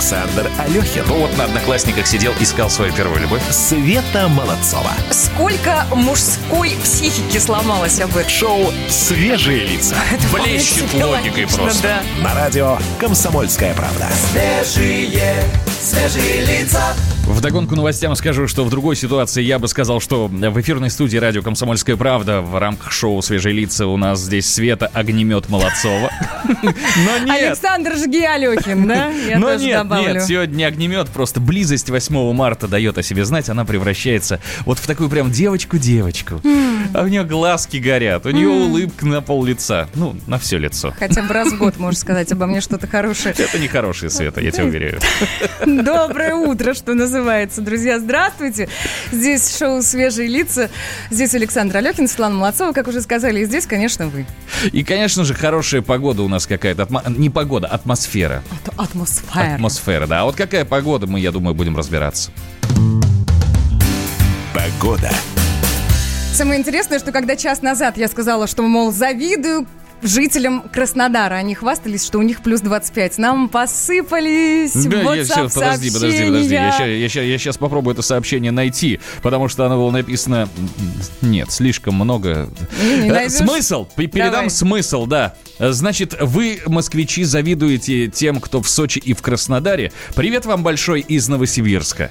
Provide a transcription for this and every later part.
Александр Алехин. Ну вот на Одноклассниках сидел, искал свою первую любовь. Света Молодцова. Сколько мужской психики сломалось об этом? Шоу «Свежие лица». Это Блещет логикой логично, просто. Да. На радио «Комсомольская правда». Свежие, свежие лица. Вдогонку новостям скажу, что в другой ситуации я бы сказал, что в эфирной студии радио «Комсомольская правда» в рамках шоу «Свежие лица» у нас здесь Света Огнемет Молодцова. Но нет. Александр Жги Алехин, да? Я Но тоже нет, добавлю. нет, сегодня не огнемет, просто близость 8 марта дает о себе знать, она превращается вот в такую прям девочку-девочку. А у нее глазки горят, у нее улыбка на пол лица, ну, на все лицо. Хотя бы раз в год можешь сказать обо мне что-то хорошее. Это не хорошая Света, я тебя уверяю. Доброе утро, что называется. Друзья, здравствуйте. Здесь шоу «Свежие лица». Здесь Александр Алехин, Светлана Молодцова, как уже сказали. И здесь, конечно, вы. И, конечно же, хорошая погода у нас какая-то. Не погода, атмосфера. Это атмосфера. Атмосфера, да. А вот какая погода, мы, я думаю, будем разбираться. Погода. Самое интересное, что когда час назад я сказала, что, мол, завидую жителям Краснодара. Они хвастались, что у них плюс 25. Нам посыпались Да, я сейчас, подожди, подожди, подожди. Я сообщения. сейчас, я, сейчас, попробую это сообщение найти, потому что оно было написано... Нет, слишком много. Не, не Э, найдешь? Смысл, передам Давай. смысл, да. Значит, вы, москвичи, завидуете тем, кто в Сочи и в Краснодаре. Привет вам большой из Новосибирска.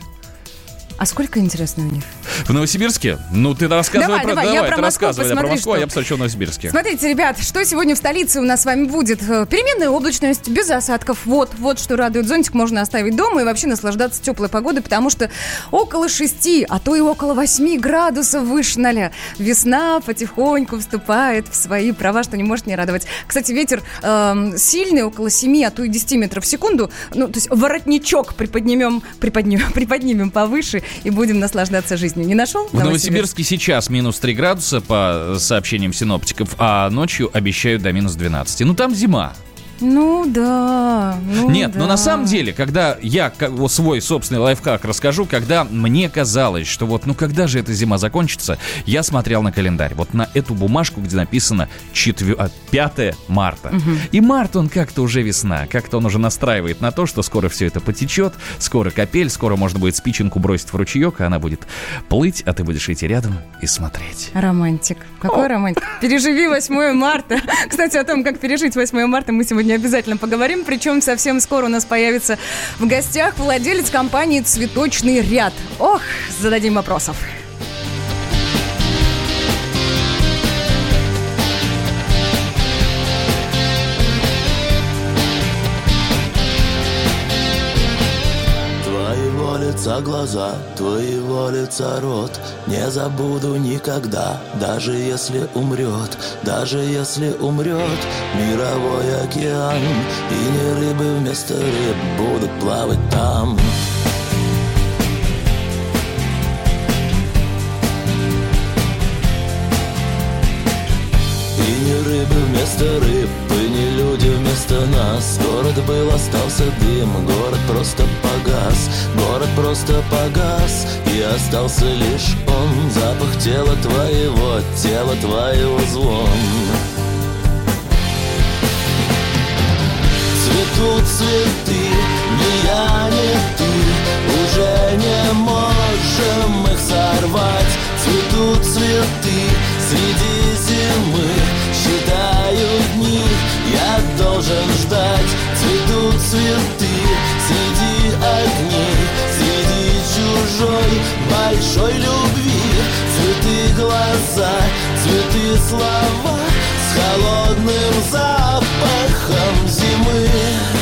А сколько, интересно, у них? В Новосибирске? Ну, ты рассказывай Давай, про... давай, я ты про Москву рассказывай, да, про посмотри, Москву, а что. я посмотрю, что в Новосибирске. Смотрите, ребят, что сегодня в столице у нас с вами будет? Э, Переменная облачность, без осадков. Вот, вот что радует. Зонтик можно оставить дома и вообще наслаждаться теплой погодой, потому что около 6, а то и около 8 градусов выше ноля. Весна потихоньку вступает в свои права, что не может не радовать. Кстати, ветер эм, сильный, около 7, а то и 10 метров в секунду. Ну, то есть воротничок приподнимем, приподнимем, приподнимем повыше и будем наслаждаться жизнью. Не нашел? В Новосибирске сейчас минус 3 градуса по сообщениям синоптиков, а ночью обещают до минус 12. Ну там зима. Ну да. ну Нет, но да. на самом деле, когда я свой собственный лайфхак расскажу, когда мне казалось, что вот, ну когда же эта зима закончится, я смотрел на календарь, вот на эту бумажку, где написано 4, а, 5 марта. И март, он как-то уже весна, как-то он уже настраивает на то, что скоро все это потечет, скоро капель, скоро можно будет спиченку бросить в ручеек, а она будет плыть, а ты будешь идти рядом и смотреть. Романтик. Какой романтик? Переживи 8 марта. Кстати, о том, как пережить 8 марта, мы сегодня обязательно поговорим. Причем совсем скоро у нас появится в гостях владелец компании «Цветочный ряд». Ох, зададим вопросов. Лица глаза, твоего лица рот. Не забуду никогда, даже если умрет Даже если умрет мировой океан. И не рыбы вместо рыб будут плавать там рыбы вместо рыб, и не люди вместо нас. Город был, остался дым, город просто погас. Город просто погас, и остался лишь он. Запах тела твоего, тела твоего звон. Цветут цветы, ни я, ни ты. Уже не можем их сорвать. Цветут цветы среди зимы Считаю дни, я должен ждать. Цветут цветы среди огней Среди чужой большой любви. Цветы глаза, цветы слова С холодным запахом зимы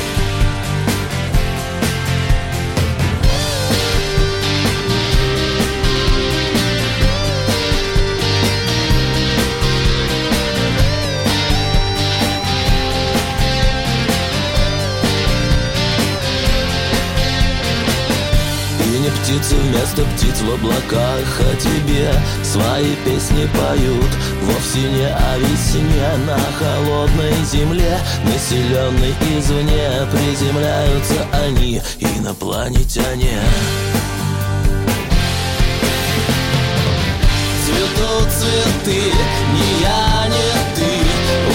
не птицы вместо птиц в облаках О тебе свои песни поют. Вовсе не о весне на холодной земле. Населенной извне Приземляются они Инопланетяне. Цветут цветы, ни я, ни ты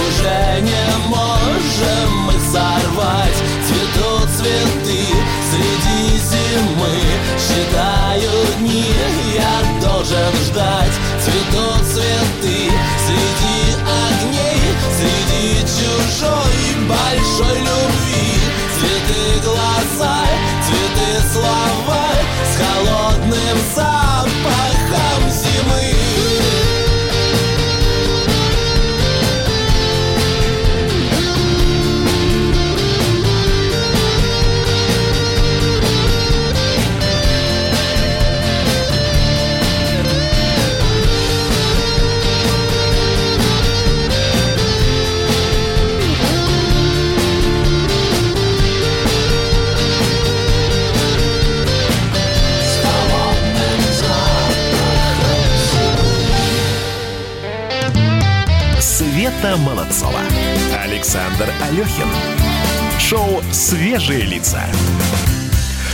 Уже не можем их сорвать. Цветут цветы Считаю дни, я должен ждать Цветут цветы среди огней Среди чужой большой любви. Цветы глаза, цветы слова.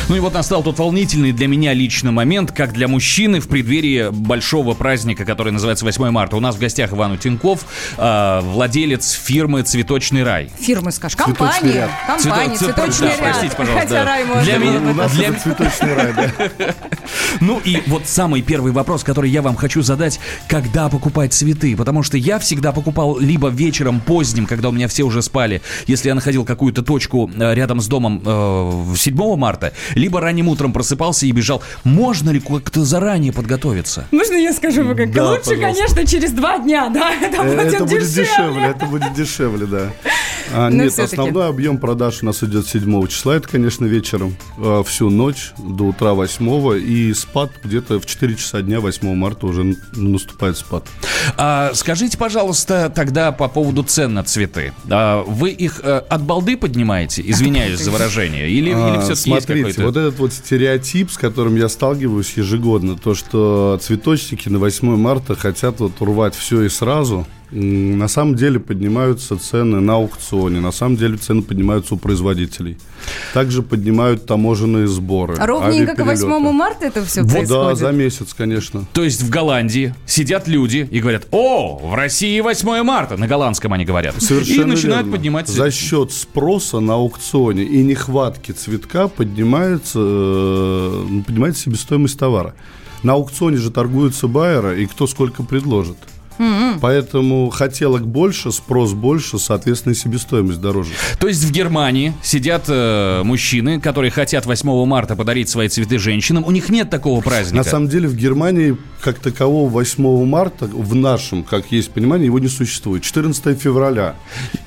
Ну и вот настал тот волнительный для меня лично момент, как для мужчины в преддверии большого праздника, который называется 8 марта. У нас в гостях Иван Утенков, э, владелец фирмы «Цветочный рай». Фирмы, скажешь, компания. Компания, Цвето- цветочный да, ряд. простите, пожалуйста, Хотя да. рай можно Для меня-. У нас Для- это цветочный рай, да. Ну и вот самый первый вопрос, который я вам хочу задать, когда покупать цветы? Потому что я всегда покупал либо вечером поздним, когда у меня все уже спали, если я находил какую-то точку э, рядом с домом э, 7 марта, либо ранним утром просыпался и бежал. Можно ли как-то заранее подготовиться? Можно я скажу, вы как? Да, Лучше, пожалуйста. конечно, через два дня, да? Это Э, будет Это будет дешевле, дешевле. это будет дешевле, да. А, Но нет, всё-таки. основной объем продаж у нас идет 7 числа, это, конечно, вечером, э, всю ночь до утра 8 и спад где-то в 4 часа дня 8 марта уже наступает спад. А, скажите, пожалуйста, тогда по поводу цен на цветы. А, вы их э, от балды поднимаете? Извиняюсь за выражение. Или, или А, все-таки есть Смотрите, какой-то... вот этот вот стереотип, с которым я сталкиваюсь ежегодно, то, что цветочники на 8 марта хотят вот урвать все и сразу, на самом деле поднимаются цены на аукционе, на самом деле цены поднимаются у производителей. Также поднимают таможенные сборы. Ровненько к авиаперелеты. 8 марта это все Вот, да, происходит. за месяц, конечно. То есть в Голландии сидят люди и говорят, о, в России 8 марта, на голландском они говорят. Совершенно и начинают верно. поднимать За счет спроса на аукционе и нехватки цветка поднимается, э, поднимается себестоимость товара. На аукционе же торгуются байеры, и кто сколько предложит. Поэтому хотелок больше, спрос больше, соответственно, и себестоимость дороже. То есть в Германии сидят э, мужчины, которые хотят 8 марта подарить свои цветы женщинам. У них нет такого праздника. На самом деле в Германии как такового 8 марта, в нашем, как есть понимание, его не существует. 14 февраля.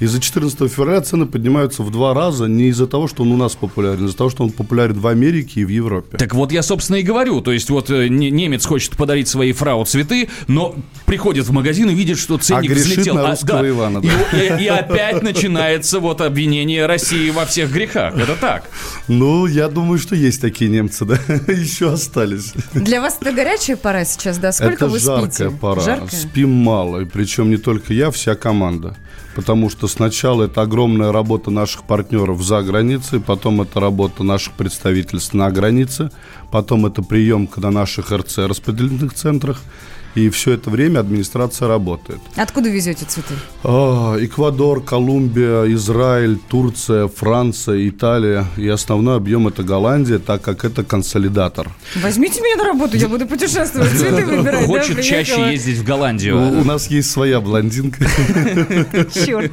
Из-за 14 февраля цены поднимаются в два раза не из-за того, что он у нас популярен, а из-за того, что он популярен в Америке и в Европе. Так вот я, собственно, и говорю. То есть вот э, не- немец хочет подарить своей фрау цветы, но приходит в магазин и видит, что ценник А грешит взлетел. на русского Ивана, И, да. и- и опять начинается вот обвинение России во всех грехах. Это так. Ну, я думаю, что есть такие немцы, да, еще остались. Для вас это горячая пора сейчас, да? Сколько Это вы жаркая спите? пора. Жаркая? Спим мало, и причем не только я, вся команда. Потому что сначала это огромная работа наших партнеров за границей, потом это работа наших представительств на границе, потом это приемка на наших РЦ распределительных центрах. И все это время администрация работает. Откуда везете цветы? А, Эквадор, Колумбия, Израиль, Турция, Франция, Италия. И основной объем это Голландия, так как это консолидатор. Возьмите меня на работу, я буду путешествовать, цветы выбирать. Хочет да, чаще ездить в Голландию. У у нас есть своя блондинка. Черт,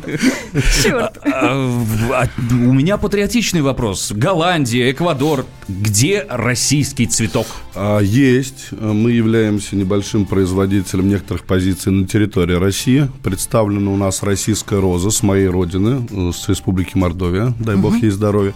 черт. А, а, У меня патриотичный вопрос. Голландия, Эквадор. Где российский цветок? Есть. Мы являемся небольшим производителем некоторых позиций на территории России. Представлена у нас российская роза с моей родины, э, с Республики Мордовия. Дай бог ей здоровья.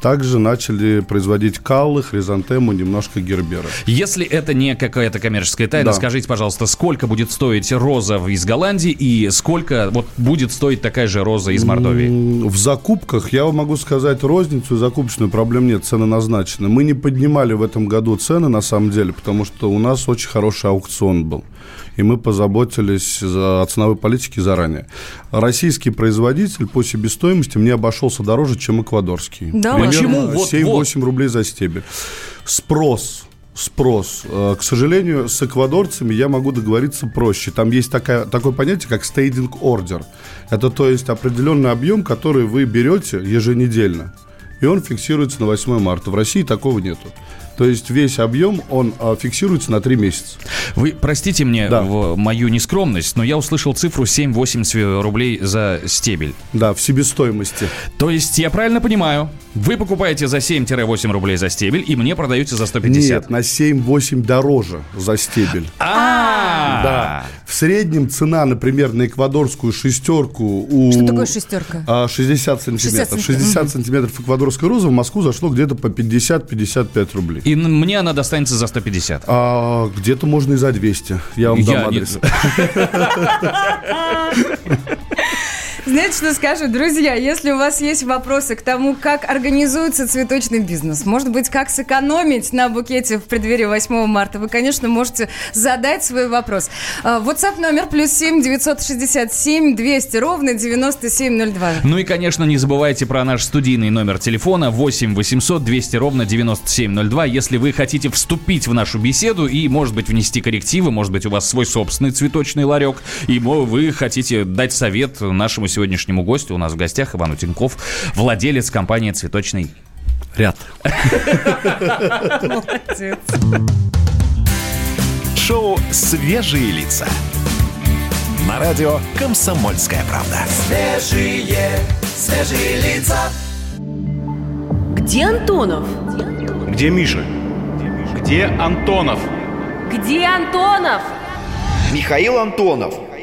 Также начали производить каллы, хризантему, немножко гербера. Если это не какая-то коммерческая тайна, Да. скажите, пожалуйста, сколько будет стоить роза из Голландии и сколько вот будет стоить такая же роза из Мордовии? В закупках, я могу сказать, розницу закупочную проблем нет, цены назначены. Мы не поднимали в этом году цены, на самом деле, потому что у нас очень хороший аукцион был. И мы позаботились за- о ценовой политике заранее. Российский производитель по себестоимости мне обошелся дороже, чем эквадорский. Да Примерно Почему? Вот, 7-8 рублей за стебель. Спрос спрос. Э, К сожалению, с эквадорцами я могу договориться проще. Там есть такая, такое понятие, как стейдинг ордер. Это то есть определенный объем, который вы берете еженедельно. И он фиксируется на 8 марта. В России такого нету. То есть весь объем, он а, фиксируется на 3 месяца. Вы простите мне Да. в- мою нескромность, но я услышал цифру 7-8 рублей за стебель. Да, в себестоимости. То есть, я правильно понимаю, вы покупаете за 7-8 рублей за стебель и мне продаете за 150. Нет, на 7-8 дороже за стебель. А, Да. В среднем цена, например, на эквадорскую шестерку у... Что такое шестерка? А, 60 сантиметров. 60 60 сантиметров эквадорской розы в Москву зашло где-то по 50-55 рублей. И мне она достанется за 150. А где-то можно и за 200. Я вам Я дам не- адрес. Знаете, что скажу, друзья? Если у вас есть вопросы к тому, как организуется цветочный бизнес, может быть, как сэкономить на букете в преддверии 8 марта, вы, конечно, можете задать свой вопрос. А, WhatsApp номер плюс 7 967 200 ровно 9702. Ну и, конечно, не забывайте про наш студийный номер телефона 8 800 200 ровно 9702. Если вы хотите вступить в нашу беседу и, может быть, внести коррективы, может быть, у вас свой собственный цветочный ларек, и вы хотите дать совет нашему сегодняшнему гостю. У нас в гостях Иван Утенков, владелец компании «Цветочный Ряд. Молодец. Шоу «Свежие лица». На радио «Комсомольская правда». Свежие, свежие лица. Где Антонов? Где Миша? Где Антонов? Где Антонов? Михаил Антонов.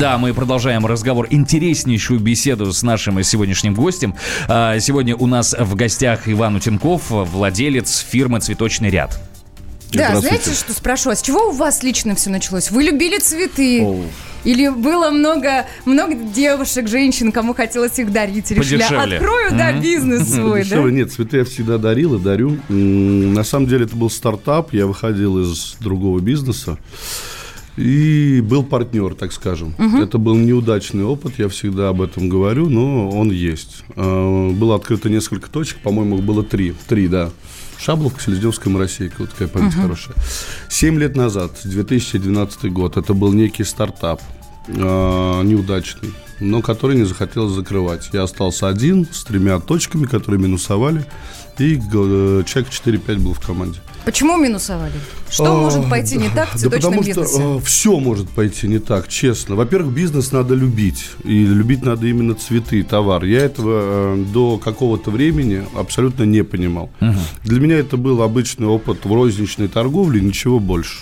Да, мы продолжаем разговор, интереснейшую беседу с нашим сегодняшним гостем. А, Сегодня у нас в гостях Иван Утенков, владелец фирмы «Цветочный ряд». Да, знаете, что спрошу? А с чего у вас лично все началось? Вы любили цветы? Оу. Или было много, много девушек, женщин, кому хотелось их дарить? Решили, Подешевле. открою, да, бизнес свой, да? Дешевле нет, цветы я всегда дарил и дарю. На самом деле это был стартап, я выходил из другого бизнеса. И был партнер, так скажем. Это был неудачный опыт, я всегда об этом говорю, но он есть. Э, Было открыто несколько точек, по-моему, их было три. Три, да. Шабловка, Селезневская, Моросейка. Вот такая память хорошая. Семь лет назад, 2012 год, это был некий стартап, э, неудачный, но который не захотелось закрывать. Я остался один с тремя точками, которые минусовали, и э, человек 4-5 был в команде. Почему минусовали? Что может пойти не так в Да цветочном потому бизнесе? что все может пойти не так, честно. Во-первых, бизнес надо любить. И любить надо именно цветы, товар. Я этого э, до какого-то времени абсолютно не понимал. Для меня это был обычный опыт в розничной торговле, ничего больше.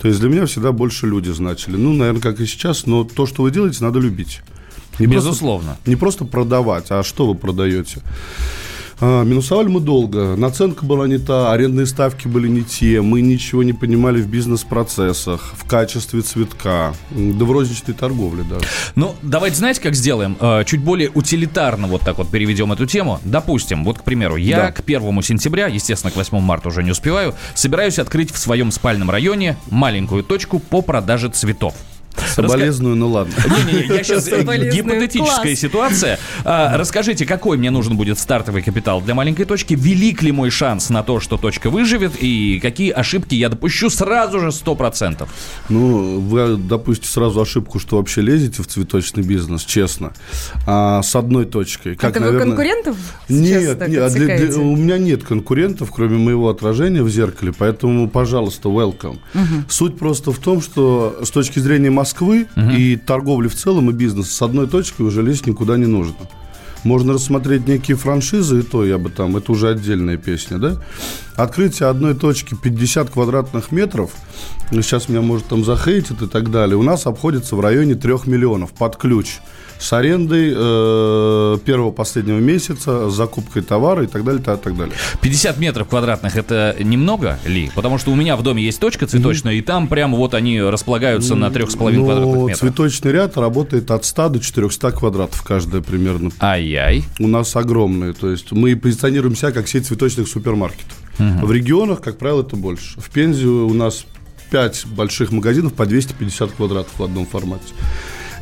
То есть для меня всегда больше люди значили. Ну, наверное, как и сейчас, но то, что вы делаете, надо любить. Не просто- Безусловно. не просто продавать, а что вы продаете. А, Минусовали мы долго. Наценка была не та, арендные ставки были не те. Мы ничего не понимали в бизнес-процессах, в качестве цветка, да в розничной торговле даже. Ну, давайте, знаете, как сделаем? Э, Чуть более утилитарно вот так вот переведем эту тему. Допустим, вот, к примеру, я Да. к первому сентября, естественно, к 8 марта уже не успеваю, собираюсь открыть в своем спальном районе маленькую точку по продаже цветов. Раска- Соболезную, ну ладно. Не-не-не, я сейчас гипотетическая Класс. ситуация. А, расскажите, какой мне нужен будет стартовый капитал для маленькой точки? Велик ли мой шанс на то, что точка выживет? И какие ошибки я допущу сразу же 100%? Ну, вы допустите сразу ошибку, что вообще лезете в цветочный бизнес, честно. А с одной точкой. Как, Это вы наверное- конкурентов сейчас Нет, нет, для- для- у меня нет конкурентов, кроме моего отражения в зеркале, поэтому, пожалуйста, welcome. Суть просто в том, что с точки зрения Москвы и торговли в целом, и бизнеса, с одной точкой уже лезть никуда не нужно. Можно рассмотреть некие франшизы, и то я бы там, это уже отдельная песня, да? Открытие одной точки 50 квадратных метров, ну, сейчас меня, может, там захейтят и так далее, у нас обходится в районе 3 миллионов под ключ с арендой э, первого последнего месяца, с закупкой товара и так далее, так, так далее. 50 метров квадратных это немного ли? Потому что у меня в доме есть точка цветочная, и там прям вот они располагаются на 3,5 Но квадратных метров. цветочный ряд работает от 100 до 400 квадратов каждая примерно. Ай-яй. У нас огромные, то есть мы позиционируем себя как сеть цветочных супермаркетов. В регионах, как правило, это больше. В Пензе у нас 5 больших магазинов по 250 квадратов в одном формате.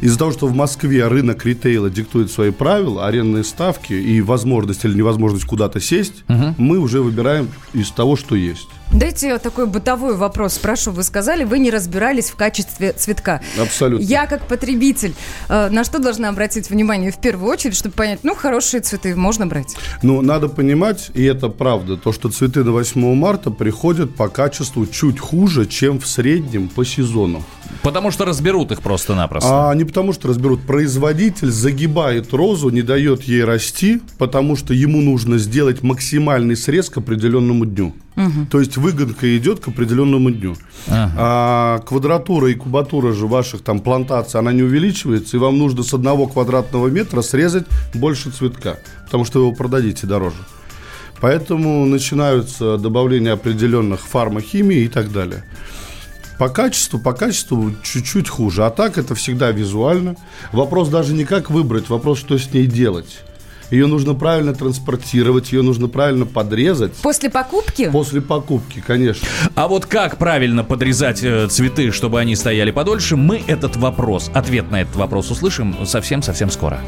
Из-за того, что в Москве рынок ритейла диктует свои правила, арендные ставки и возможность или невозможность куда-то сесть, мы уже выбираем из того, что есть. Дайте такой бытовой вопрос спрошу. Вы сказали, вы не разбирались в качестве цветка. Абсолютно. Я как потребитель, э, на что должна обратить внимание в первую очередь, чтобы понять, ну, хорошие цветы можно брать? Ну, надо понимать, и это правда, то, что цветы на 8 марта приходят по качеству чуть хуже, чем в среднем по сезону. Потому что разберут их просто-напросто. А не потому, что разберут. Производитель загибает розу, не дает ей расти, потому что ему нужно сделать максимальный срез к определенному дню. То есть выгонка идет к определенному дню. А квадратура и кубатура же ваших там плантаций, она не увеличивается, и вам нужно с одного квадратного метра срезать больше цветка, потому что вы его продадите дороже. Поэтому начинаются добавления определенных фармахимий и так далее. По качеству, по качеству чуть-чуть хуже. А так это всегда визуально. Вопрос даже не как выбрать, вопрос, что с ней делать. Ее нужно правильно транспортировать, ее нужно правильно подрезать. После покупки? После покупки, конечно. А вот как правильно подрезать э, цветы, чтобы они стояли подольше, мы этот вопрос, ответ на этот вопрос услышим совсем-совсем скоро.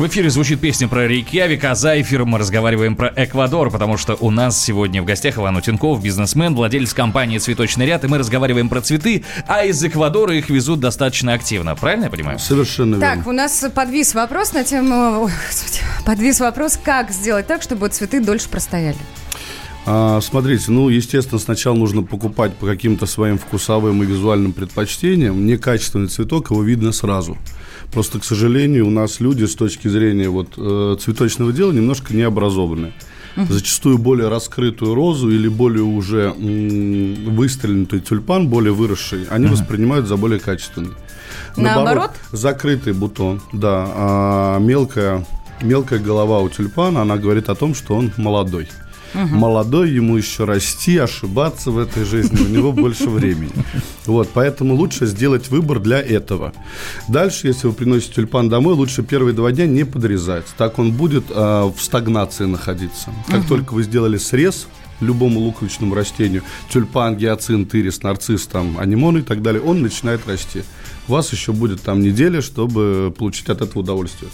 В эфире звучит песня про Рейкьявик, а за эфиром мы разговариваем про Эквадор, потому что у нас сегодня в гостях Иван Утенков, бизнесмен, владелец компании «Цветочный ряд», и мы разговариваем про цветы, а из Эквадора их везут достаточно активно. Правильно я понимаю? Совершенно верно. Так, у нас подвис вопрос на тему... ой, господи, подвис вопрос, как сделать так, чтобы цветы дольше простояли. А, смотрите, ну, естественно, сначала нужно покупать по каким-то своим вкусовым и визуальным предпочтениям. Некачественный цветок, его видно сразу. Просто, к сожалению, у нас люди с точки зрения вот, э, цветочного дела немножко необразованные. Зачастую более раскрытую розу или более уже м, выстрелянутый тюльпан, более выросший, они воспринимают за более качественный. Наоборот? закрытый бутон, да. А мелкая, мелкая голова у тюльпана, она говорит о том, что он молодой. Молодой, ему еще расти, ошибаться в этой жизни, у него больше времени. Вот, поэтому лучше сделать выбор для этого. Дальше, если вы приносите тюльпан домой, лучше первые два дня не подрезать. Так он будет а, в стагнации находиться. Как только вы сделали срез, любому луковичному растению, тюльпан, гиацинт, ирис, нарцисс, там, анимон и так далее, он начинает расти. У вас еще будет там неделя, чтобы получить от этого удовольствие.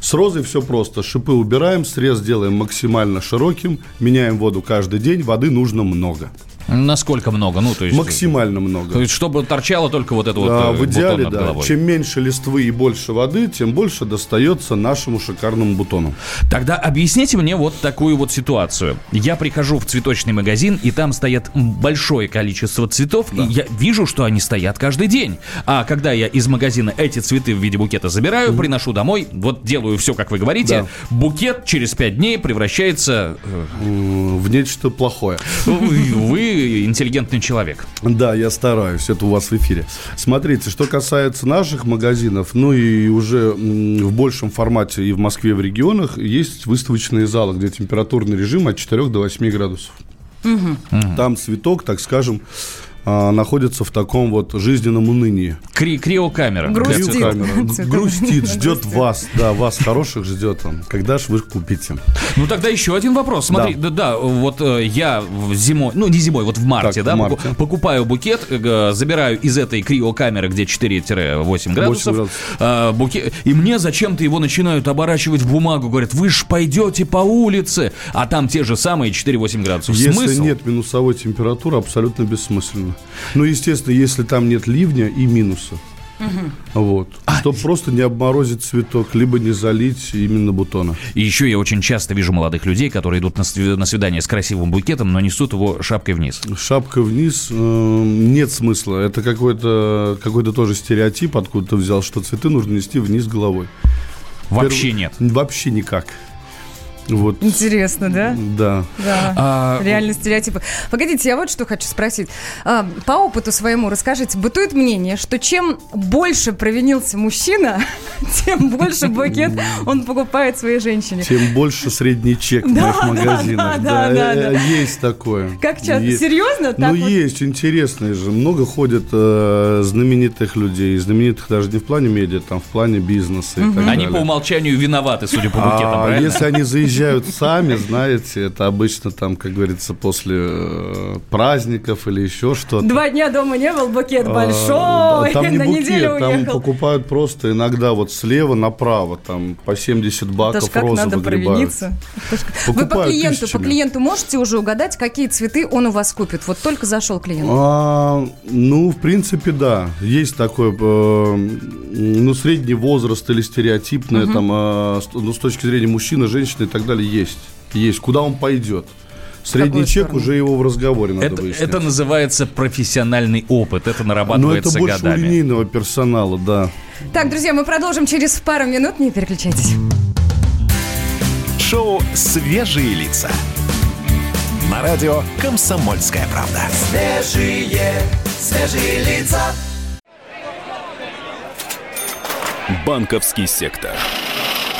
С розой все просто. Шипы убираем, срез делаем максимально широким, меняем воду каждый день, воды нужно много. Насколько много? Ну, то есть... Максимально много. То есть, чтобы торчало только вот это вот Да, э, в идеале, да. головой. Чем меньше листвы и больше воды, тем больше достается нашему шикарному бутону. Тогда объясните мне вот такую вот ситуацию. Я прихожу в цветочный магазин, и там стоят большое количество цветов, и я вижу, что они стоят каждый день. А когда я из магазина эти цветы в виде букета забираю, приношу домой, вот делаю все, как вы говорите, букет через пять дней превращается... э, В нечто плохое. Вы, вы интеллигентный человек. Да, я стараюсь, это у вас в эфире. Смотрите, что касается наших магазинов, ну и уже в большем формате и в Москве, и в регионах, есть выставочные залы, где температурный режим от 4 до 8 градусов. Там цветок, так скажем, а, находится в таком вот жизненном унынии. Кри- криокамера. Грустит. Для цветов. Камера. Цветок. Грустит, ждет вас, да, вас хороших ждет он. Когда ж вы купите? Ну тогда еще один вопрос. Смотри, да, да, вот э, я в зимой, ну не зимой, вот в марте, Так, да, в марте. покупаю букет, э, забираю из этой криокамеры, где 4-8 градусов, градусов. э, букет, и мне зачем-то его начинают оборачивать в бумагу, говорят, вы ж пойдете по улице, а там те же самые 4-8 градусов. Если Смысл? нет минусовой температуры, абсолютно бессмысленно. Ну, естественно, если там нет ливня и минуса. Вот. А, Чтобы просто не обморозить цветок, либо не залить именно бутона. И еще я очень часто вижу молодых людей, которые идут на сви- на свидание с красивым букетом, но несут его шапкой вниз. Шапка вниз, э, нет смысла. Это какой-то какой тоже стереотип, откуда ты взял, что цветы нужно нести вниз головой. Вообще Перв- нет. Вообще никак. Вот. Интересно, да? Да. Да. А, Реально стереотипы. Погодите, я вот что хочу спросить. А, по опыту своему расскажите, бытует мнение, что чем больше провинился мужчина, тем больше букет он покупает своей женщине. Тем больше средний чек в моих магазинах. да, да, э, да. э, Есть такое. Как часто? Серьезно? Ну, есть, интересные же. Много ходит э, знаменитых людей. Знаменитых даже не в плане медиа, там в плане бизнеса и так Они по умолчанию виноваты, судя по букетам, А правильно? если они заезжают сами, знаете, это обычно там, как говорится, после э, праздников или еще что-то. Два дня дома не был, букет А, большой, Там не на букет, неделю там уехал. покупают просто иногда вот слева направо, там по 70 Это ж баков как розы надо выгребают. Вы по клиенту, по тысячами. клиенту можете уже угадать, какие цветы он у вас купит? Вот только зашел клиент. А, ну, в принципе, да. Есть такой, э, ну, средний возраст или стереотипное, там, э, с- ну, с точки зрения мужчины, женщины и так далее, есть. Есть. Куда он пойдет? Средний чек сторону? уже его в разговоре надо Это, выяснять. это называется профессиональный опыт, это Но это нарабатывается больше у годами. линейного персонала, да. Так, друзья, мы продолжим через пару минут, не переключайтесь. Шоу «Свежие лица». На радио «Комсомольская правда». Свежие, свежие лица. Банковский сектор.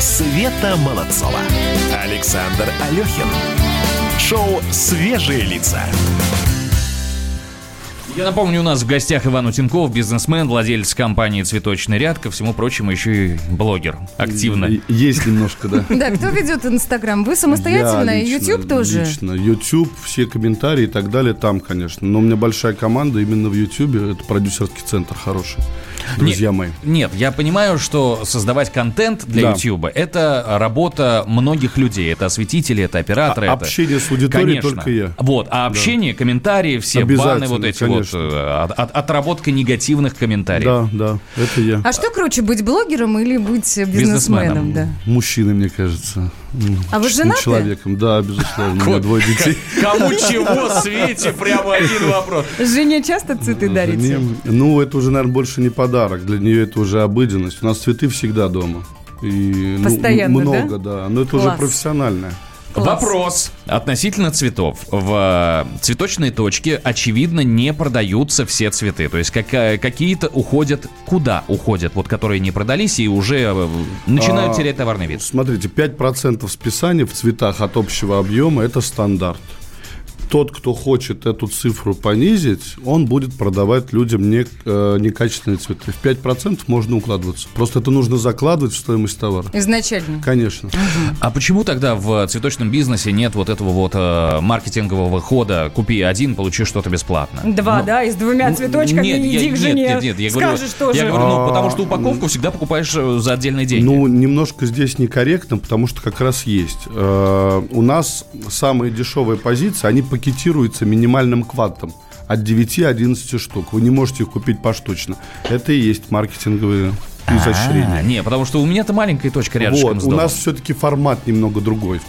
Света Молодцова. Александр Алехин. Шоу «Свежие лица». Я напомню, у нас в гостях Иван Утенков, бизнесмен, владелец компании «Цветочный ряд», ко всему прочему еще и блогер, активно. Есть немножко, да. Да, кто ведет Инстаграм? Вы самостоятельно? YouTube тоже? Лично. YouTube, все комментарии и так далее там, конечно. Но у меня большая команда именно в YouTube. Это продюсерский центр хороший. Друзья мои. Нет, я понимаю, что создавать контент для Да. YouTube это работа многих людей. Это осветители, это операторы. А- это- общение с аудиторией Конечно. только я. Вот, а общение, комментарии, все баны, вот эти конечно. вот, э, от- от- отработка негативных комментариев. Да, да, это я. А что круче, быть блогером или быть бизнесменом? Бизнесменом. Да. Мужчины, мне кажется. А вы женаты? человеком. Да, безусловно. У меня двое детей. Кому чего, Свете, прямо один вопрос. Жене часто цветы дарите? Жене- Ну, это уже, наверное, больше не подарок. Для нее это уже обыденность. У нас цветы всегда дома. И, ну, Постоянно, м- много, да? Но это уже Класс. Вопрос относительно цветов. В э, цветочной точке, очевидно, не продаются все цветы. То есть какая- какие-то уходят, куда уходят, вот которые не продались и уже э, начинают А, терять товарный вид. Смотрите, 5% списания в цветах от общего объема – это стандарт. Тот, кто хочет эту цифру понизить, он будет продавать людям не, э, некачественные цветы. В 5% можно укладываться. Просто это нужно закладывать в стоимость товара. Изначально. Конечно. А почему тогда в цветочном бизнесе нет вот этого вот э, маркетингового хода «купи один, получи что-то бесплатно»? Два, да, и с двумя цветочками Нет, иди я, к нет, жене. нет, нет, я говорю, Скажешь тоже. я говорю, ну, А, потому что упаковку всегда покупаешь э, за отдельные деньги. Ну, немножко здесь некорректно, потому что как раз есть. Э, у нас самые дешевые позиции, они пакетируются минимальным квантом. От 9-11 штук. Вы не можете их купить поштучно. Это и есть маркетинговые А, изощрения. не, потому что у меня-то маленькая точка рядышком Вот, у нас все-таки формат немного другой.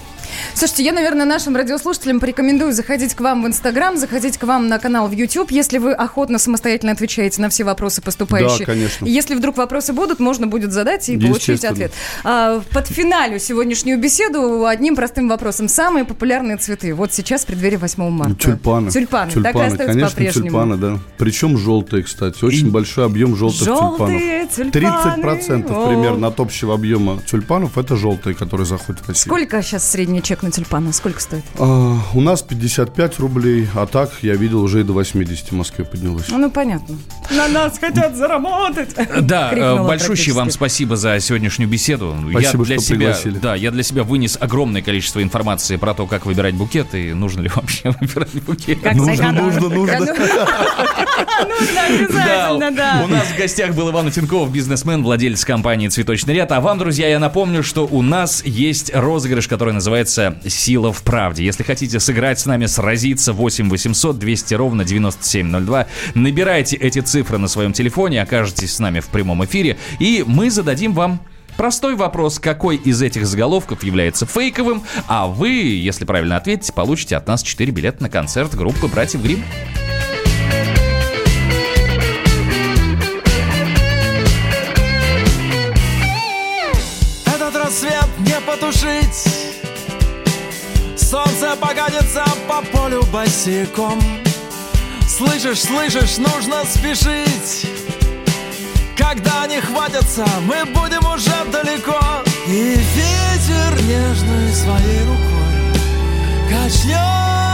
Слушайте, я, наверное, нашим радиослушателям порекомендую заходить к вам в Инстаграм, заходить к вам на канал в YouTube, если вы охотно самостоятельно отвечаете на все вопросы поступающие. Да, конечно. И Если вдруг вопросы будут, можно будет задать и получить ответ. А, под финалю сегодняшнюю беседу одним простым вопросом. Самые популярные цветы. Вот сейчас в преддверии 8 марта. Ну, Тюльпаны. Тюльпаны. Так и остаются конечно, по-прежнему. тюльпаны, да. Причем желтые, кстати. Очень большой объем желтых Желтые тюльпанов. тюльпаны. 30% О. примерно от общего объема тюльпанов это желтые, которые заходят в Россию. Сколько сейчас средний чек на тюльпаны? Сколько стоит? А, у нас 55 рублей, а так я видел уже и до 80 в Москве поднялось. Ну, понятно. На нас хотят заработать. Да, э, большущий вам спасибо за сегодняшнюю беседу. Спасибо, я для что себя, пригласили. да, я для себя вынес огромное количество информации про то, как выбирать букет и нужно ли вообще выбирать букет. Как Нужно, нужно, нужно. Нужно обязательно, да. У нас в гостях был Иван Тинков, бизнесмен, владелец компании «Цветочный ряд». А вам, друзья, я напомню, что у нас есть розыгрыш, который называется «Сила в правде». Если хотите сыграть с нами, сразиться 8 800 200 ровно 9702, набирайте эти цифры на своем телефоне, окажетесь с нами в прямом эфире, и мы зададим вам Простой вопрос, какой из этих заголовков является фейковым, а вы, если правильно ответите, получите от нас 4 билета на концерт группы «Братьев Грим». Покатится по полю босиком. Слышишь, слышишь, нужно спешить. Когда не хватятся, мы будем уже далеко. И ветер нежной своей рукой Качнет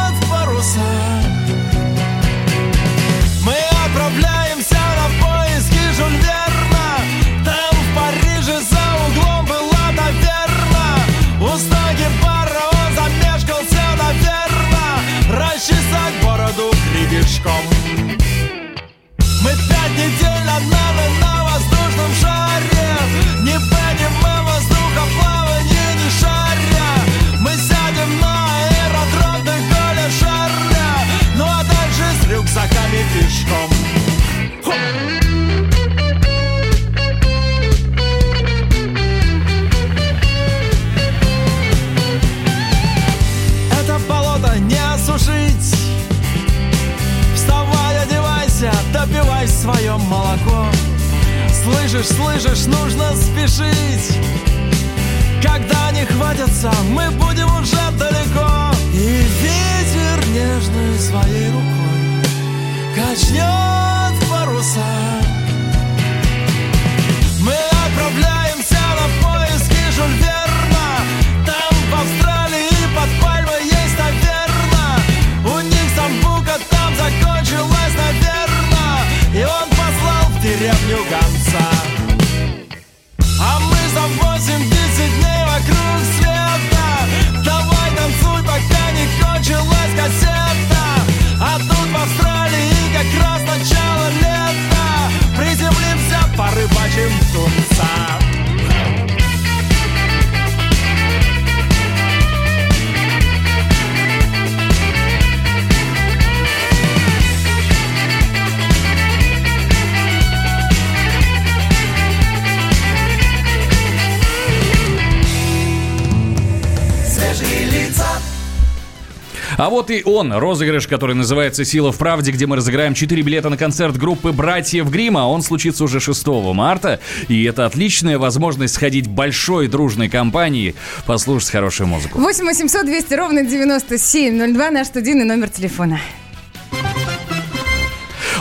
А вот и он, розыгрыш, который называется «Сила в правде», где мы разыграем 4 билета на концерт группы «Братьев Грима». Он случится уже 6 марта, и это отличная возможность сходить большой дружной компанией, послушать хорошую музыку. 8 800 200 ровно 9702 наш студийный номер телефона.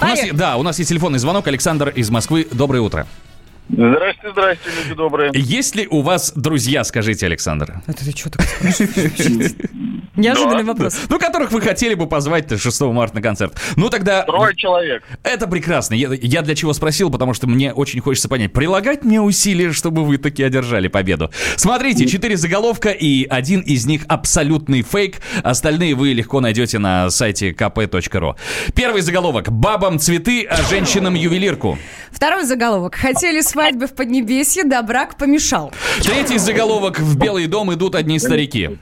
У нас, да, у нас есть телефонный звонок. Александр из Москвы. Доброе утро. Здрасте, здрасте, люди добрые. Есть ли у вас друзья, скажите, Александр? Это ты что так Неожиданный вопрос. Ну, которых вы хотели бы позвать 6 марта на концерт. Ну, тогда... Трое человек. Это прекрасно. Я, для чего спросил, потому что мне очень хочется понять, прилагать мне усилия, чтобы вы таки одержали победу. Смотрите, четыре заголовка, и один из них абсолютный фейк. Остальные вы легко найдете на сайте kp.ru. Первый заголовок. Бабам цветы, а женщинам ювелирку. Второй заголовок. Хотели свадьбы в Поднебесье, да брак помешал. Третий заголовок. В Белый дом идут одни старики.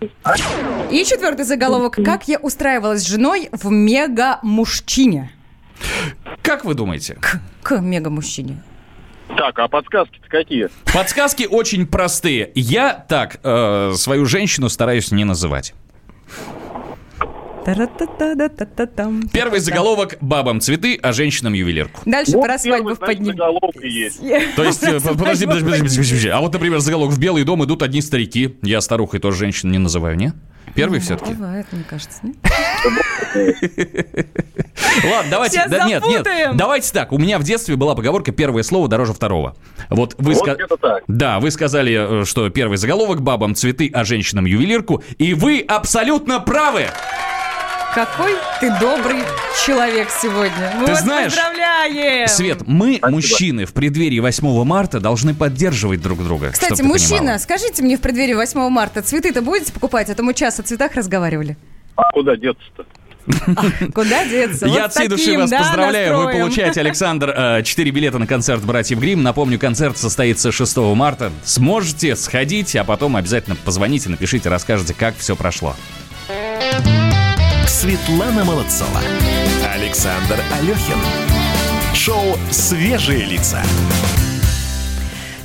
И четвертый заголовок. Как я устраивалась с женой в мега-мужчине. Как вы думаете? К мега-мужчине. Так, а подсказки-то какие? Подсказки очень простые. Я так э, свою женщину стараюсь не называть. Первый заголовок «Бабам цветы, а женщинам ювелирку». Дальше Вот про свадьбу в заголовка есть. То есть, э, подожди, подожди, подожди. А вот, например, заголовок «В Белый дом идут одни старики». Я старухой тоже женщину не называю, не? Первый все-таки. Бывает, мне кажется. нет? Ладно, давайте. Сейчас да, нет, нет. Давайте так. У меня в детстве была поговорка «первое слово дороже второго». Вот вы Вот ска-. Да, вы сказали, э, что первый заголовок «Бабам цветы, а женщинам ювелирку». И вы абсолютно правы! Какой ты добрый человек сегодня. Ты Вот, знаешь, поздравляем! Свет, мы, мужчины, в преддверии 8 марта должны поддерживать друг друга. Кстати, мужчина, понимала. скажите мне в преддверии 8 марта, цветы-то будете покупать? А то мы час о цветах разговаривали. А куда деться-то? Куда деться? Я Вот от всей души таким, вас да, поздравляю. Вы настроем. получаете, Александр, 4 билета на концерт «Братьев Грим». Напомню, концерт состоится 6 марта. Сможете сходить, а потом обязательно позвоните, напишите, расскажете, как все прошло. Светлана Молодцова. Александр Алехин. Шоу «Свежие лица».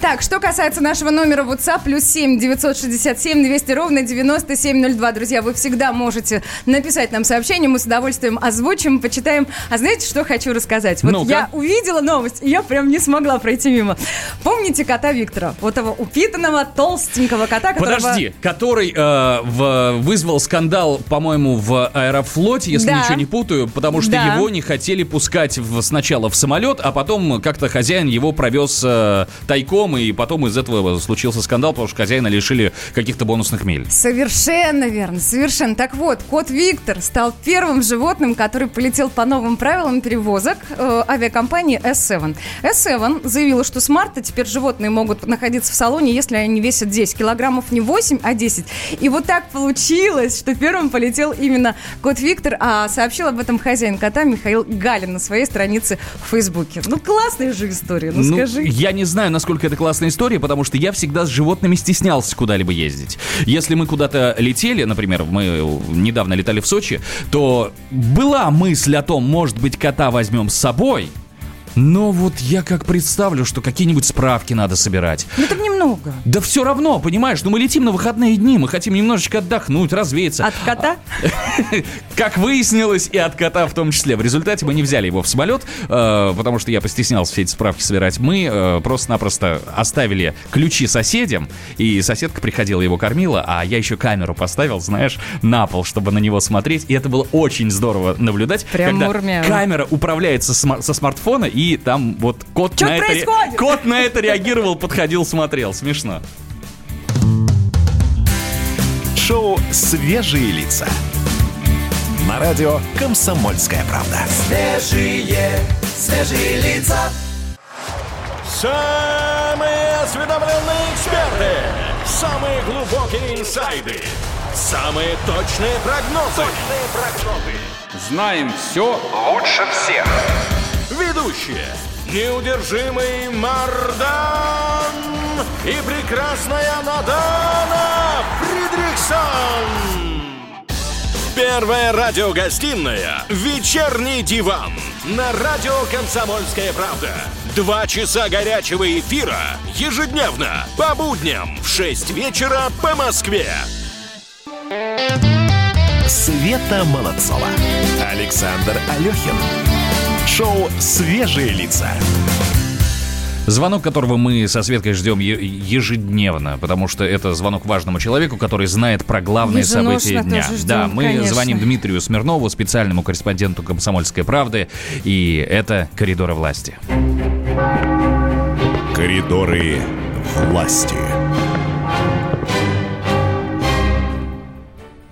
Так, что касается нашего номера WhatsApp, плюс 7 967 200 ровно 9702. Друзья, вы всегда можете написать нам сообщение, мы с удовольствием озвучим, почитаем. А знаете, что хочу рассказать? Вот Ну-ка. я увидела новость, и я прям не смогла пройти мимо. Помните кота Виктора? Вот того упитанного, толстенького кота, которого... Подожди, который э, в- вызвал скандал, по-моему, в Аэрофлоте, если Да. ничего не путаю, потому что Да. его не хотели пускать в- сначала в самолет, а потом как-то хозяин его провез э, тайком, и потом из этого случился скандал, потому что хозяина лишили каких-то бонусных миль. Совершенно верно, совершенно. Так вот, кот Виктор стал первым животным, который полетел по новым правилам перевозок э, авиакомпании S7. S7 заявила, что с марта теперь животные могут находиться в салоне, если они весят 10 килограммов, не 8, а 10. И вот так получилось, что первым полетел именно кот Виктор, а сообщил об этом хозяин кота Михаил Галин на своей странице в Фейсбуке. Ну, классная же история, ну, скажи. Я не знаю, насколько это классная история, потому что я всегда с животными стеснялся куда-либо ездить. Если мы куда-то летели, например, мы недавно летали в Сочи, то была мысль о том, может быть, кота возьмем с собой. Но вот я как представлю, что какие-нибудь справки надо собирать. Ну, это немного. Да все равно, понимаешь, ну мы летим на выходные дни, мы хотим немножечко отдохнуть, развеяться. От кота? Как выяснилось, и от кота в том числе. В результате мы не взяли его в самолет, э, потому что я постеснялся все эти справки собирать. Мы э, просто-напросто оставили ключи соседям, и соседка приходила, его кормила, а я еще камеру поставил, знаешь, на пол, чтобы на него смотреть. И это было очень здорово наблюдать, Прям когда камера управляется со смартфона, и там вот кот Чё на, это, происходит? кот на это реагировал, подходил, смотрел. Смешно. Шоу «Свежие лица». На радио «Комсомольская правда». Свежие, свежие лица. Самые осведомленные эксперты, самые глубокие инсайды, самые точные прогнозы. Знаем все лучше всех. Ведущие. Неудержимый Мардан и прекрасная Надана Фридрихсон. Первая радиогостинная «Вечерний диван» на радио «Комсомольская правда». Два часа горячего эфира ежедневно по будням в 6 вечера по Москве. Света Молодцова. Александр Алехин. Шоу «Свежие лица». Звонок, которого мы со Светкой ждем ежедневно, потому что это звонок важному человеку, который знает про главные Еженосно события дня. тоже ждем, да, мы конечно. звоним Дмитрию Смирнову, специальному корреспонденту «Комсомольской правды», и это «Коридоры власти». Коридоры власти.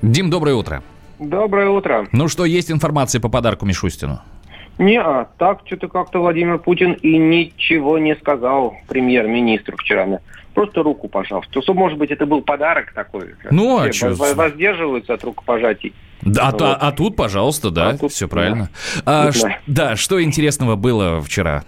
Дим, доброе утро. Доброе утро. Ну что, есть информация по подарку Мишустину? Не, а так что-то как-то Владимир Путин и ничего не сказал премьер-министру вчера. Просто руку пожал. Что, может быть, это был подарок такой? Ну, а воз- Воздерживаются от рукопожатий. Да, а, Вот. та- а тут, пожалуйста, да, А тут, все да. правильно. А, Тут, ш- да. да, что интересного было вчера?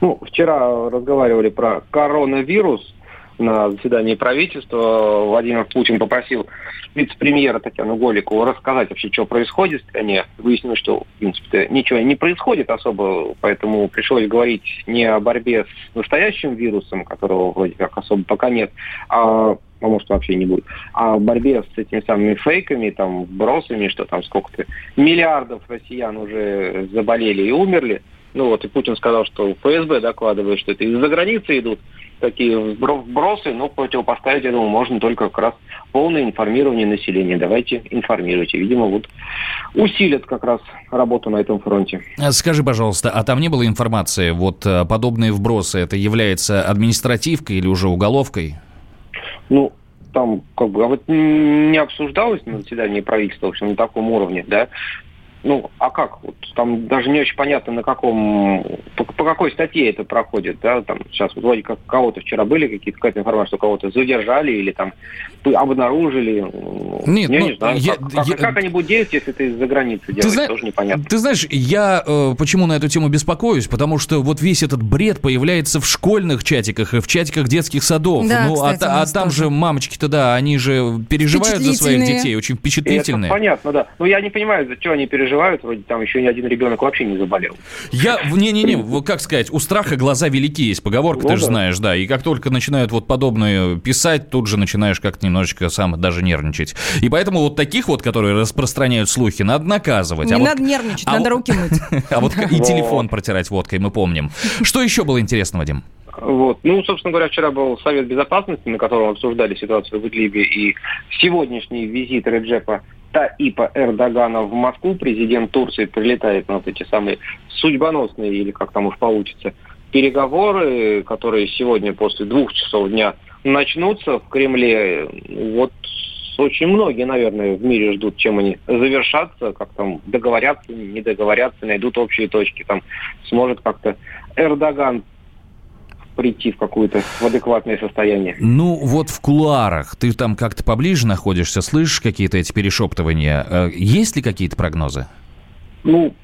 Ну, вчера разговаривали про коронавирус на заседании правительства. Владимир Путин попросил вице-премьера Татьяну Голикову рассказать вообще, что происходит в стране. Выяснилось, что, в принципе, ничего не происходит особо, поэтому пришлось говорить не о борьбе с настоящим вирусом, которого вроде как особо пока нет, а а может вообще не будет, а о борьбе с этими самыми фейками, там, вбросами, что там сколько-то миллиардов россиян уже заболели и умерли. Ну вот, и Путин сказал, что ФСБ докладывает, что это из-за границы идут такие вбро- вбросы, но противопоставить, думаю, можно только как раз полное информирование населения. Давайте информируйте. Видимо, вот усилят как раз работу на этом фронте. А Скажи, пожалуйста, а там не было информации, вот э, подобные вбросы, это является административкой или уже уголовкой? Ну, там как бы а вот не обсуждалось на заседании правительства, в общем, на таком уровне, да. Ну, а как? Вот там даже не очень понятно, на каком, по, по какой статье это проходит, да, там сейчас вот вроде как кого-то вчера были какие-то, какая-то информация, что кого-то задержали или там обнаружили. Нет, я ну, не знаю, я- как, как- я- как они будут действовать, если это из-за границы делать, зна- тоже непонятно. Ты знаешь, я э, почему на эту тему беспокоюсь? Потому что вот весь этот бред появляется в школьных чатиках и в чатиках детских садов. Да, ну, а кстати, а, нас там тоже. же мамочки-то, да, они же переживают за своих детей, очень И впечатлительные. Это понятно, да. Но я не понимаю, за что они переживают, вроде там еще ни один ребенок вообще не заболел. Я, не-не-не, вот как сказать, у страха глаза велики есть поговорка, Ну ты же да. знаешь, да, и как только начинают вот подобное писать, тут же начинаешь как-то немножечко сам даже нервничать. И поэтому вот таких вот, которые распространяют слухи, надо наказывать. Не а вот- надо нервничать, а надо вот- руки мыть. А вот и Вот. телефон протирать водкой, мы помним. Что еще было интересного, Дим? Вот. Ну, собственно говоря, вчера был Совет Безопасности, на котором обсуждали ситуацию в Идлибе, и сегодняшний визит Реджепа Таипа Эрдогана в Москву, президент Турции прилетает на вот эти самые судьбоносные, или как там уж получится, переговоры, которые сегодня после двух часов дня начнутся в Кремле. Вот очень многие, наверное, в мире ждут, чем они завершатся, как там договорятся, не договорятся, найдут общие точки. Там сможет как-то Эрдоган прийти в какое-то в адекватное состояние. Ну, вот в кулуарах, ты там как-то поближе находишься, слышишь какие-то эти перешептывания? Э, Есть ли какие-то прогнозы? Ну,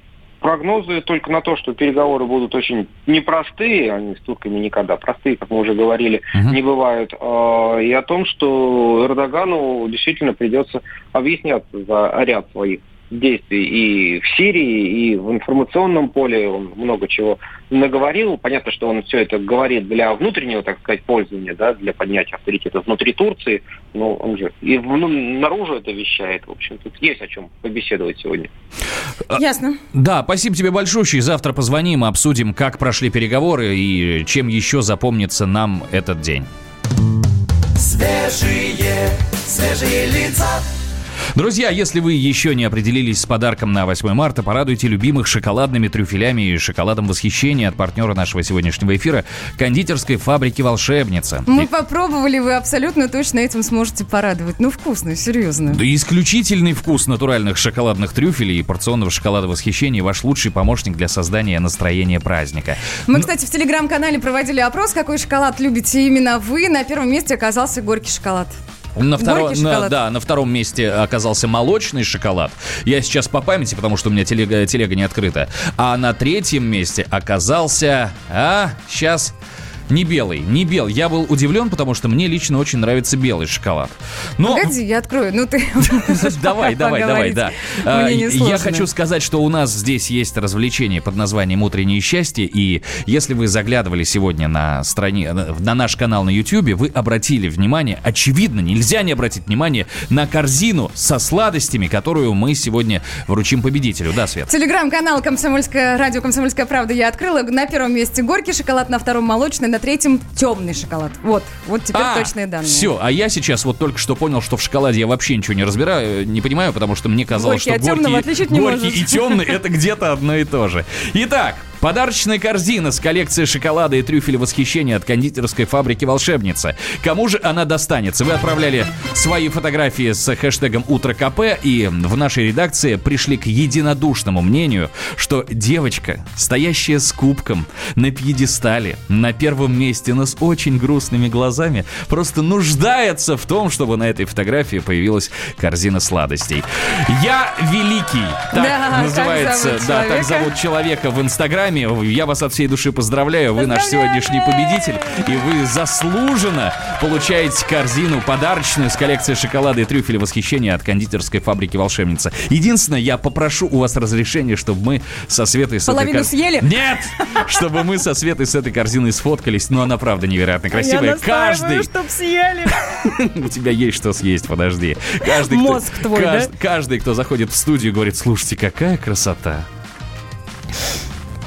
прогнозы только на то, что переговоры будут очень непростые, они с турками никогда простые, как мы уже говорили, Мгм. не бывают, а, и о том, что Эрдогану действительно придется объясняться за ряд своих действий и в Сирии, и в информационном поле он много чего наговорил. Понятно, что он все это говорит для внутреннего, так сказать, пользования, да, для поднятия авторитета внутри Турции, но он же и в- ну, наружу это вещает. В общем, тут есть о чем побеседовать сегодня. Ясно. Да, спасибо тебе большое. Завтра позвоним, обсудим, как прошли переговоры и чем еще запомнится нам этот день. Свежие, свежие лица. Друзья, если вы еще не определились с подарком на 8 марта, порадуйте любимых шоколадными трюфелями и шоколадом восхищения от партнера нашего сегодняшнего эфира кондитерской фабрики «Волшебница». Мы И- попробовали, вы абсолютно точно этим сможете порадовать. Ну, вкусно, серьезно. Да исключительный вкус натуральных шоколадных трюфелей и порционного шоколада восхищения – ваш лучший помощник для создания настроения праздника. Мы, кстати, в телеграм-канале проводили опрос, какой шоколад любите именно вы. На первом месте оказался горький шоколад. На втором, на- да, на втором месте оказался молочный шоколад. Я сейчас по памяти, потому что у меня телега, телега не открыта. А на третьем месте оказался... А, сейчас... Не белый, не белый. Я был удивлен, потому что мне лично очень нравится белый шоколад. Но... Погоди, я открою. Ну ты Давай, давай, давай, да. А, Я хочу сказать, что у нас здесь есть развлечение под названием «Утреннее счастье», и если вы заглядывали сегодня на стране, на наш канал на YouTube, вы обратили внимание, очевидно, нельзя не обратить внимание на корзину со сладостями, которую мы сегодня вручим победителю. Да, Свет? Телеграм-канал «Комсомольская радио «Комсомольская правда» я открыла. На первом месте горький шоколад, на втором молочный, на третьем темный шоколад. Вот, вот теперь точные данные. Все, а я сейчас вот только что понял, что в шоколаде я вообще ничего не разбираю, э, не понимаю, потому что мне казалось, Горький что темного горький, не горький и темный это где-то одно и то же. Итак, Подарочная корзина с коллекцией шоколада и трюфеля восхищения от кондитерской фабрики «Волшебница». Кому же она достанется? Вы отправляли свои фотографии с хэштегом «Утро КП» и в нашей редакции пришли к единодушному мнению, что девочка, стоящая с кубком на пьедестале, на первом месте, но с очень грустными глазами, просто нуждается в том, чтобы на этой фотографии появилась корзина сладостей. «Я великий» так Да, так называется, зовут да, так зовут человека в Инстаграме. Я вас от всей души поздравляю. Вы наш сегодняшний победитель. И вы заслуженно получаете корзину подарочную с коллекцией шоколада и трюфеля восхищения от кондитерской фабрики «Волшебница». Единственное, я попрошу у вас разрешения, чтобы мы со Светой... с этой Половину кор- съели? Нет! Чтобы мы со Светой с этой корзиной сфоткались. Ну, она правда невероятно красивая. Каждый... чтоб съели. У тебя есть что съесть, подожди. Каждый, Мозг твой, да? кажд- Каждый, кто заходит в студию, говорит, слушайте, какая красота.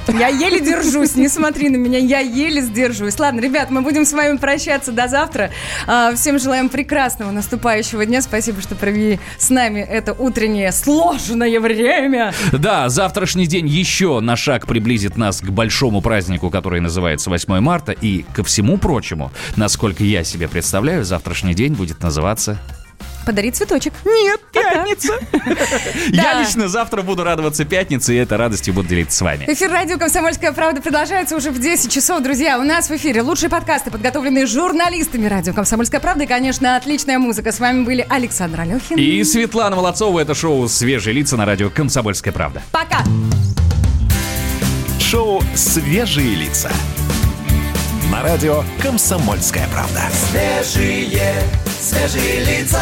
Я еле держусь, не смотри на меня, я еле сдерживаюсь. Ладно, ребят, мы будем с вами прощаться до завтра. А, Всем желаем прекрасного наступающего дня. Спасибо, что провели с нами это утреннее сложное время. Да, завтрашний день еще на шаг приблизит нас к большому празднику, который называется 8 марта. И ко всему прочему, насколько я себе представляю, завтрашний день будет называться... Подари цветочек. Нет, пятница. Я лично завтра буду радоваться пятнице, и этой радостью буду делиться с вами. Эфир радио «Комсомольская правда» продолжается уже в 10 часов. Друзья, у нас в эфире лучшие подкасты, подготовленные журналистами радио «Комсомольская правда» и, конечно, отличная музыка. С вами были Александр Алехин. И Светлана Молодцова, это шоу «Свежие лица» на радио «Комсомольская правда». Пока! Шоу «Свежие лица». На радио «Комсомольская правда». Свежие, свежие лица.